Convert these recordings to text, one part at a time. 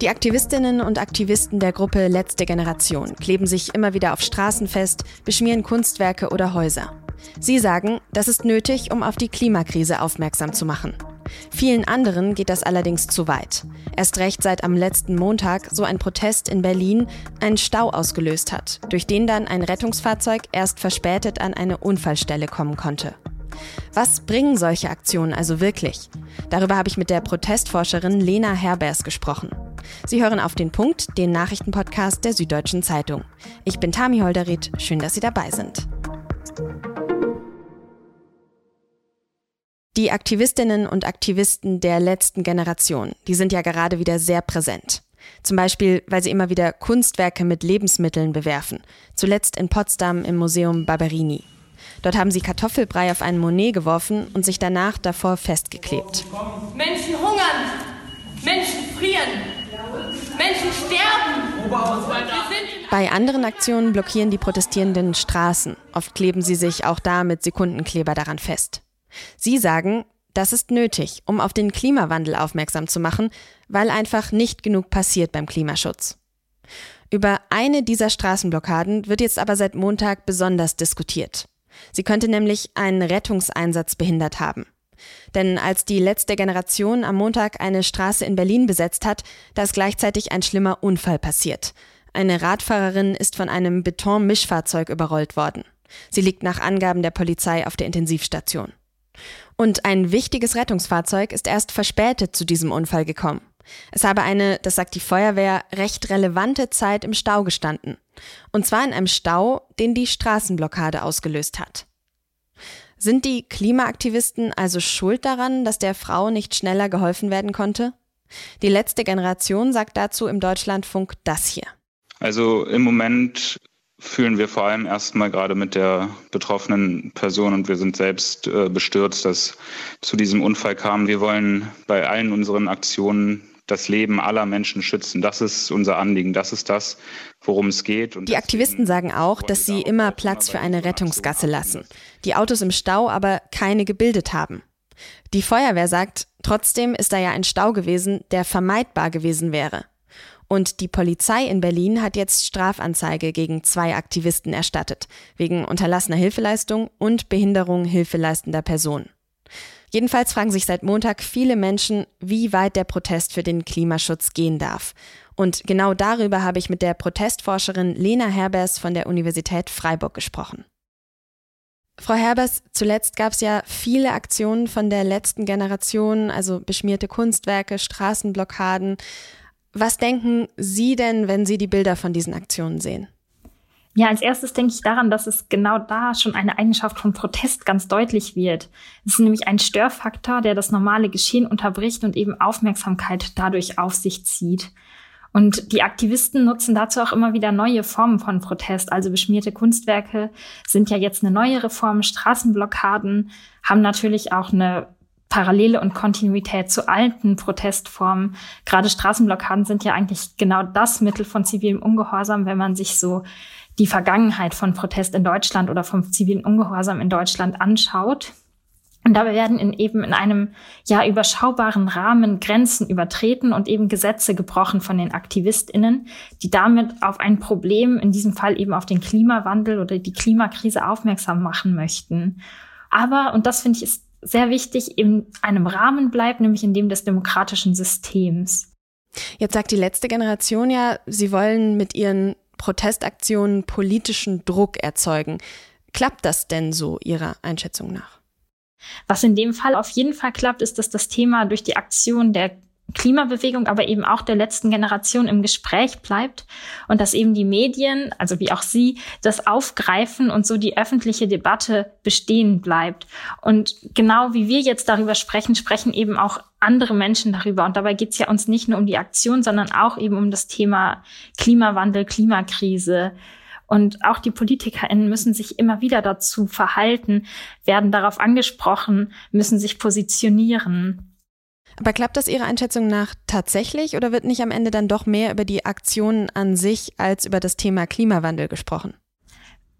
Die Aktivistinnen und Aktivisten der Gruppe Letzte Generation kleben sich immer wieder auf Straßen fest, beschmieren Kunstwerke oder Häuser. Sie sagen, das ist nötig, um auf die Klimakrise aufmerksam zu machen. Vielen anderen geht das allerdings zu weit. Erst recht seit am letzten Montag so ein Protest in Berlin einen Stau ausgelöst hat, durch den dann ein Rettungsfahrzeug erst verspätet an eine Unfallstelle kommen konnte. Was bringen solche Aktionen also wirklich? Darüber habe ich mit der Protestforscherin Lena Herbers gesprochen. Sie hören auf den Punkt, den Nachrichtenpodcast der Süddeutschen Zeitung. Ich bin Tami Holderried, schön, dass Sie dabei sind. Die Aktivistinnen und Aktivisten der letzten Generation, die sind ja gerade wieder sehr präsent. Zum Beispiel, weil sie immer wieder Kunstwerke mit Lebensmitteln bewerfen. Zuletzt in Potsdam im Museum Barberini. Dort haben sie Kartoffelbrei auf einen Monet geworfen und sich danach davor festgeklebt. Menschen hungern, Menschen frieren, Menschen sterben. Bei anderen Aktionen blockieren die Protestierenden Straßen. Oft kleben sie sich auch da mit Sekundenkleber daran fest. Sie sagen, das ist nötig, um auf den Klimawandel aufmerksam zu machen, weil einfach nicht genug passiert beim Klimaschutz. Über eine dieser Straßenblockaden wird jetzt aber seit Montag besonders diskutiert. Sie könnte nämlich einen Rettungseinsatz behindert haben. Denn als die letzte Generation am Montag eine Straße in Berlin besetzt hat, da ist gleichzeitig ein schlimmer Unfall passiert. Eine Radfahrerin ist von einem Betonmischfahrzeug überrollt worden. Sie liegt nach Angaben der Polizei auf der Intensivstation. Und ein wichtiges Rettungsfahrzeug ist erst verspätet zu diesem Unfall gekommen. Es habe eine, das sagt die Feuerwehr, recht relevante Zeit im Stau gestanden. Und zwar in einem Stau, den die Straßenblockade ausgelöst hat. Sind die Klimaaktivisten also schuld daran, dass der Frau nicht schneller geholfen werden konnte? Die letzte Generation sagt dazu im Deutschlandfunk das hier. Also im Moment fühlen wir vor allem erstmal gerade mit der betroffenen Person und wir sind selbst äh, bestürzt, dass zu diesem Unfall kam. Wir wollen bei allen unseren Aktionen das Leben aller Menschen schützen. Das ist unser Anliegen. Das ist das, worum es geht. Und die Aktivisten sagen auch, dass sie immer Platz für eine Rettungsgasse lassen, die Autos im Stau aber keine gebildet haben. Die Feuerwehr sagt, trotzdem ist da ja ein Stau gewesen, der vermeidbar gewesen wäre. Und die Polizei in Berlin hat jetzt Strafanzeige gegen zwei Aktivisten erstattet, wegen unterlassener Hilfeleistung und Behinderung hilfeleistender Personen. Jedenfalls fragen sich seit Montag viele Menschen, wie weit der Protest für den Klimaschutz gehen darf. Und genau darüber habe ich mit der Protestforscherin Lena Herbers von der Universität Freiburg gesprochen. Frau Herbers, zuletzt gab es ja viele Aktionen von der letzten Generation, also beschmierte Kunstwerke, Straßenblockaden. Was denken Sie denn, wenn Sie die Bilder von diesen Aktionen sehen? Ja, als erstes denke ich daran, dass es genau da schon eine Eigenschaft von Protest ganz deutlich wird. Es ist nämlich ein Störfaktor, der das normale Geschehen unterbricht und eben Aufmerksamkeit dadurch auf sich zieht. Und die Aktivisten nutzen dazu auch immer wieder neue Formen von Protest. Also beschmierte Kunstwerke sind ja jetzt eine neuere Form. Straßenblockaden haben natürlich auch eine Parallele und Kontinuität zu alten Protestformen. Gerade Straßenblockaden sind ja eigentlich genau das Mittel von zivilem Ungehorsam, wenn man sich so die Vergangenheit von Protest in Deutschland oder vom zivilen Ungehorsam in Deutschland anschaut. Und dabei werden in eben in einem ja überschaubaren Rahmen Grenzen übertreten und eben Gesetze gebrochen von den AktivistInnen, die damit auf ein Problem, in diesem Fall eben auf den Klimawandel oder die Klimakrise aufmerksam machen möchten. Aber, und das finde ich ist sehr wichtig, in einem Rahmen bleibt, nämlich in dem des demokratischen Systems. Jetzt sagt die letzte Generation ja, sie wollen mit ihren Protestaktionen politischen Druck erzeugen. Klappt das denn so Ihrer Einschätzung nach? Was in dem Fall auf jeden Fall klappt, ist, dass das Thema durch die Aktion der Klimabewegung, aber eben auch der letzten Generation im Gespräch bleibt und dass eben die Medien, also wie auch Sie, das aufgreifen und so die öffentliche Debatte bestehen bleibt. Und genau wie wir jetzt darüber sprechen, sprechen eben auch andere Menschen darüber. Und dabei geht es ja uns nicht nur um die Aktion, sondern auch eben um das Thema Klimawandel, Klimakrise. Und auch die PolitikerInnen müssen sich immer wieder dazu verhalten, werden darauf angesprochen, müssen sich positionieren. Aber klappt das Ihrer Einschätzung nach tatsächlich oder wird nicht am Ende dann doch mehr über die Aktionen an sich als über das Thema Klimawandel gesprochen?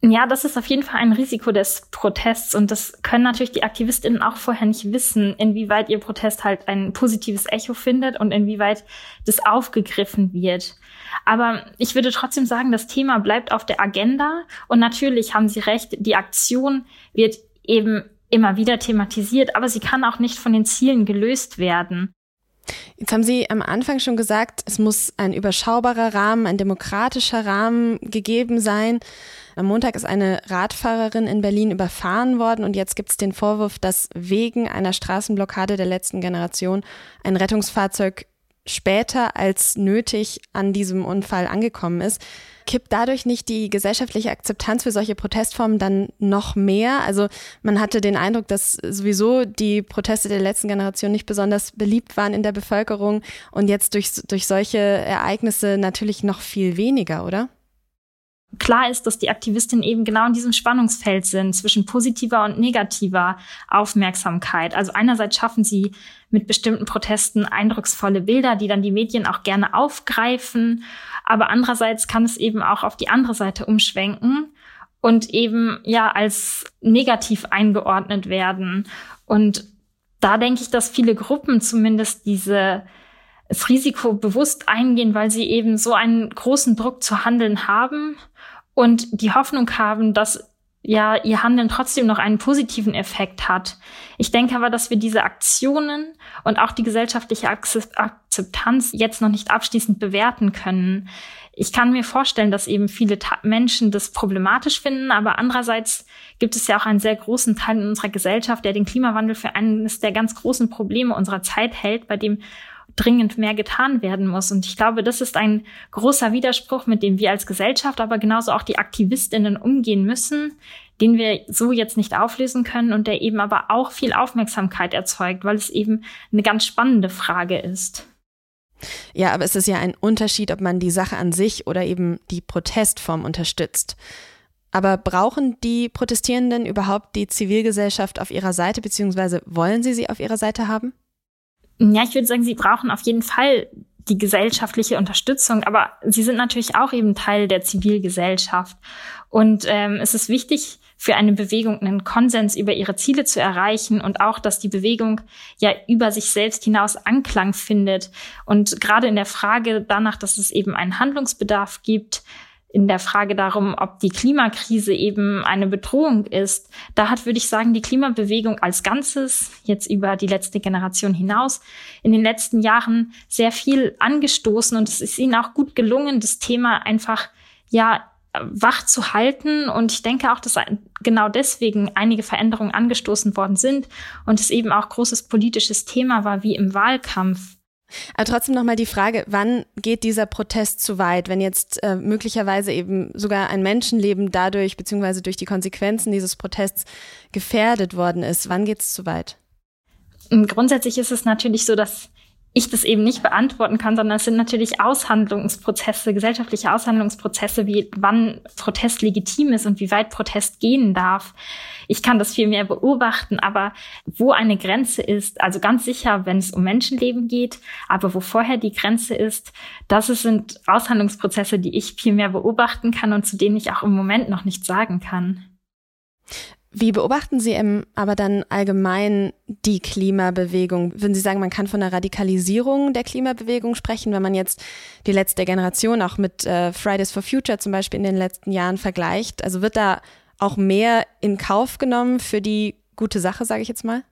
Ja, das ist auf jeden Fall ein Risiko des Protests und das können natürlich die Aktivistinnen auch vorher nicht wissen, inwieweit ihr Protest halt ein positives Echo findet und inwieweit das aufgegriffen wird. Aber ich würde trotzdem sagen, das Thema bleibt auf der Agenda und natürlich haben Sie recht, die Aktion wird eben immer wieder thematisiert, aber sie kann auch nicht von den Zielen gelöst werden. Jetzt haben Sie am Anfang schon gesagt, es muss ein überschaubarer Rahmen, ein demokratischer Rahmen gegeben sein. Am Montag ist eine Radfahrerin in Berlin überfahren worden und jetzt gibt es den Vorwurf, dass wegen einer Straßenblockade der letzten Generation ein Rettungsfahrzeug später als nötig an diesem Unfall angekommen ist. Kippt dadurch nicht die gesellschaftliche Akzeptanz für solche Protestformen dann noch mehr? Also man hatte den Eindruck, dass sowieso die Proteste der letzten Generation nicht besonders beliebt waren in der Bevölkerung und jetzt durch, durch solche Ereignisse natürlich noch viel weniger, oder? Klar ist, dass die Aktivistinnen eben genau in diesem Spannungsfeld sind zwischen positiver und negativer Aufmerksamkeit. Also einerseits schaffen sie mit bestimmten Protesten eindrucksvolle Bilder, die dann die Medien auch gerne aufgreifen. Aber andererseits kann es eben auch auf die andere Seite umschwenken und eben ja als negativ eingeordnet werden. Und da denke ich, dass viele Gruppen zumindest diese das Risiko bewusst eingehen, weil sie eben so einen großen Druck zu handeln haben und die Hoffnung haben, dass ja ihr Handeln trotzdem noch einen positiven Effekt hat. Ich denke aber, dass wir diese Aktionen und auch die gesellschaftliche Akzeptanz jetzt noch nicht abschließend bewerten können. Ich kann mir vorstellen, dass eben viele Menschen das problematisch finden, aber andererseits gibt es ja auch einen sehr großen Teil in unserer Gesellschaft, der den Klimawandel für eines der ganz großen Probleme unserer Zeit hält, bei dem dringend mehr getan werden muss. Und ich glaube, das ist ein großer Widerspruch, mit dem wir als Gesellschaft, aber genauso auch die Aktivistinnen umgehen müssen, den wir so jetzt nicht auflösen können und der eben aber auch viel Aufmerksamkeit erzeugt, weil es eben eine ganz spannende Frage ist. Ja, aber es ist ja ein Unterschied, ob man die Sache an sich oder eben die Protestform unterstützt. Aber brauchen die Protestierenden überhaupt die Zivilgesellschaft auf ihrer Seite, beziehungsweise wollen sie sie auf ihrer Seite haben? Ja, ich würde sagen, sie brauchen auf jeden Fall die gesellschaftliche Unterstützung, aber sie sind natürlich auch eben Teil der Zivilgesellschaft. Und ähm, es ist wichtig für eine Bewegung einen Konsens über ihre Ziele zu erreichen und auch, dass die Bewegung ja über sich selbst hinaus Anklang findet. Und gerade in der Frage danach, dass es eben einen Handlungsbedarf gibt, in der Frage darum, ob die Klimakrise eben eine Bedrohung ist, da hat, würde ich sagen, die Klimabewegung als Ganzes, jetzt über die letzte Generation hinaus, in den letzten Jahren sehr viel angestoßen und es ist ihnen auch gut gelungen, das Thema einfach, ja, wach zu halten. Und ich denke auch, dass genau deswegen einige Veränderungen angestoßen worden sind und es eben auch großes politisches Thema war, wie im Wahlkampf. Aber trotzdem nochmal die Frage, wann geht dieser Protest zu weit, wenn jetzt äh, möglicherweise eben sogar ein Menschenleben dadurch beziehungsweise durch die Konsequenzen dieses Protests gefährdet worden ist? Wann geht es zu weit? Grundsätzlich ist es natürlich so, dass ich das eben nicht beantworten kann, sondern es sind natürlich Aushandlungsprozesse, gesellschaftliche Aushandlungsprozesse, wie wann Protest legitim ist und wie weit Protest gehen darf. Ich kann das viel mehr beobachten, aber wo eine Grenze ist, also ganz sicher, wenn es um Menschenleben geht, aber wo vorher die Grenze ist, das sind Aushandlungsprozesse, die ich viel mehr beobachten kann und zu denen ich auch im Moment noch nichts sagen kann. Wie beobachten Sie im, aber dann allgemein die Klimabewegung? Würden Sie sagen, man kann von einer Radikalisierung der Klimabewegung sprechen, wenn man jetzt die letzte Generation auch mit äh, Fridays for Future zum Beispiel in den letzten Jahren vergleicht? Also wird da auch mehr in Kauf genommen für die gute Sache, sage ich jetzt mal?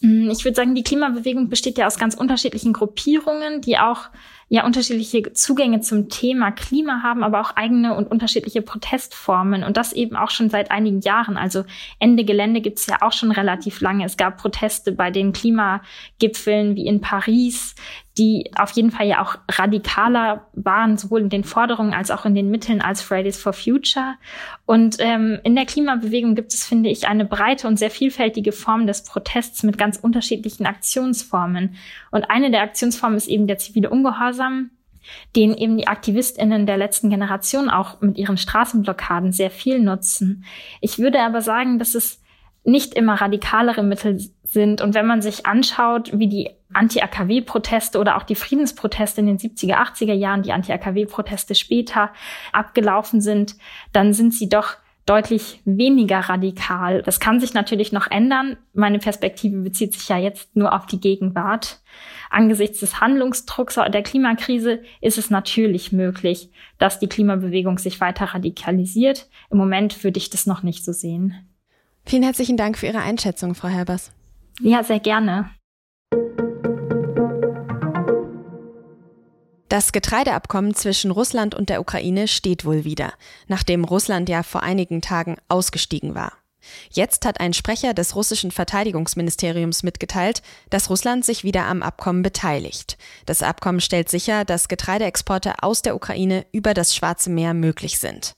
Mm, ich würde sagen, die Klimabewegung besteht ja aus ganz unterschiedlichen Gruppierungen, die auch ja unterschiedliche Zugänge zum Thema Klima haben, aber auch eigene und unterschiedliche Protestformen und das eben auch schon seit einigen Jahren. Also Ende Gelände gibt es ja auch schon relativ lange. Es gab Proteste bei den Klimagipfeln wie in Paris, die auf jeden Fall ja auch radikaler waren, sowohl in den Forderungen als auch in den Mitteln als Fridays for Future. Und ähm, in der Klimabewegung gibt es, finde ich, eine breite und sehr vielfältige Form des Protests mit ganz unterschiedlichen Aktionsformen. Und eine der Aktionsformen ist eben der zivile Ungehorsam, den eben die AktivistInnen der letzten Generation auch mit ihren Straßenblockaden sehr viel nutzen. Ich würde aber sagen, dass es nicht immer radikalere Mittel sind. Und wenn man sich anschaut, wie die Anti-AKW-Proteste oder auch die Friedensproteste in den 70er, 80er Jahren, die Anti-AKW-Proteste später abgelaufen sind, dann sind sie doch deutlich weniger radikal. Das kann sich natürlich noch ändern. Meine Perspektive bezieht sich ja jetzt nur auf die Gegenwart. Angesichts des Handlungsdrucks der Klimakrise ist es natürlich möglich, dass die Klimabewegung sich weiter radikalisiert. Im Moment würde ich das noch nicht so sehen. Vielen herzlichen Dank für Ihre Einschätzung, Frau Herbers. Ja, sehr gerne. Das Getreideabkommen zwischen Russland und der Ukraine steht wohl wieder, nachdem Russland ja vor einigen Tagen ausgestiegen war. Jetzt hat ein Sprecher des russischen Verteidigungsministeriums mitgeteilt, dass Russland sich wieder am Abkommen beteiligt. Das Abkommen stellt sicher, dass Getreideexporte aus der Ukraine über das Schwarze Meer möglich sind.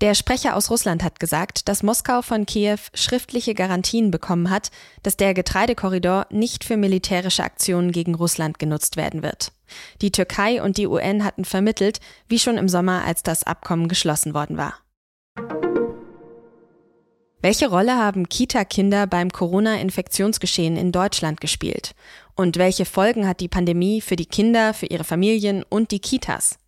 Der Sprecher aus Russland hat gesagt, dass Moskau von Kiew schriftliche Garantien bekommen hat, dass der Getreidekorridor nicht für militärische Aktionen gegen Russland genutzt werden wird. Die Türkei und die UN hatten vermittelt, wie schon im Sommer, als das Abkommen geschlossen worden war. Welche Rolle haben Kita-Kinder beim Corona-Infektionsgeschehen in Deutschland gespielt? Und welche Folgen hat die Pandemie für die Kinder, für ihre Familien und die Kitas?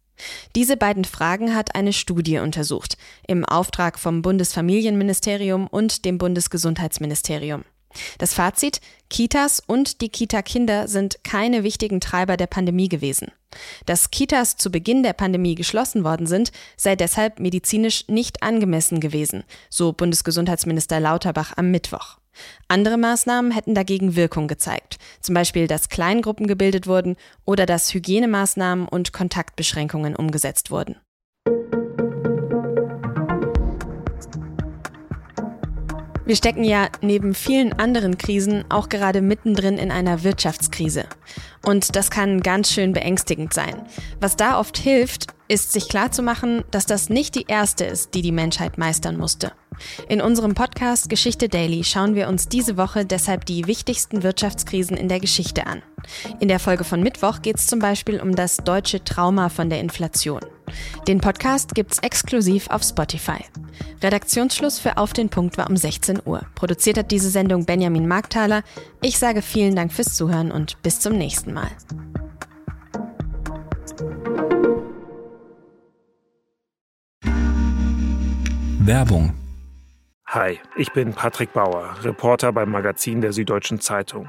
Diese beiden Fragen hat eine Studie untersucht, im Auftrag vom Bundesfamilienministerium und dem Bundesgesundheitsministerium. Das Fazit, Kitas und die Kita-Kinder sind keine wichtigen Treiber der Pandemie gewesen. Dass Kitas zu Beginn der Pandemie geschlossen worden sind, sei deshalb medizinisch nicht angemessen gewesen, so Bundesgesundheitsminister Lauterbach am Mittwoch. Andere Maßnahmen hätten dagegen Wirkung gezeigt, zum Beispiel, dass Kleingruppen gebildet wurden oder dass Hygienemaßnahmen und Kontaktbeschränkungen umgesetzt wurden. Wir stecken ja neben vielen anderen Krisen auch gerade mittendrin in einer Wirtschaftskrise. Und das kann ganz schön beängstigend sein. Was da oft hilft, ist sich klarzumachen, dass das nicht die erste ist, die die Menschheit meistern musste. In unserem Podcast Geschichte Daily schauen wir uns diese Woche deshalb die wichtigsten Wirtschaftskrisen in der Geschichte an. In der Folge von Mittwoch geht es zum Beispiel um das deutsche Trauma von der Inflation. Den Podcast gibt's exklusiv auf Spotify. Redaktionsschluss für Auf den Punkt war um 16 Uhr. Produziert hat diese Sendung Benjamin Markthaler. Ich sage vielen Dank fürs Zuhören und bis zum nächsten Mal. Werbung Hi, ich bin Patrick Bauer, Reporter beim Magazin der Süddeutschen Zeitung.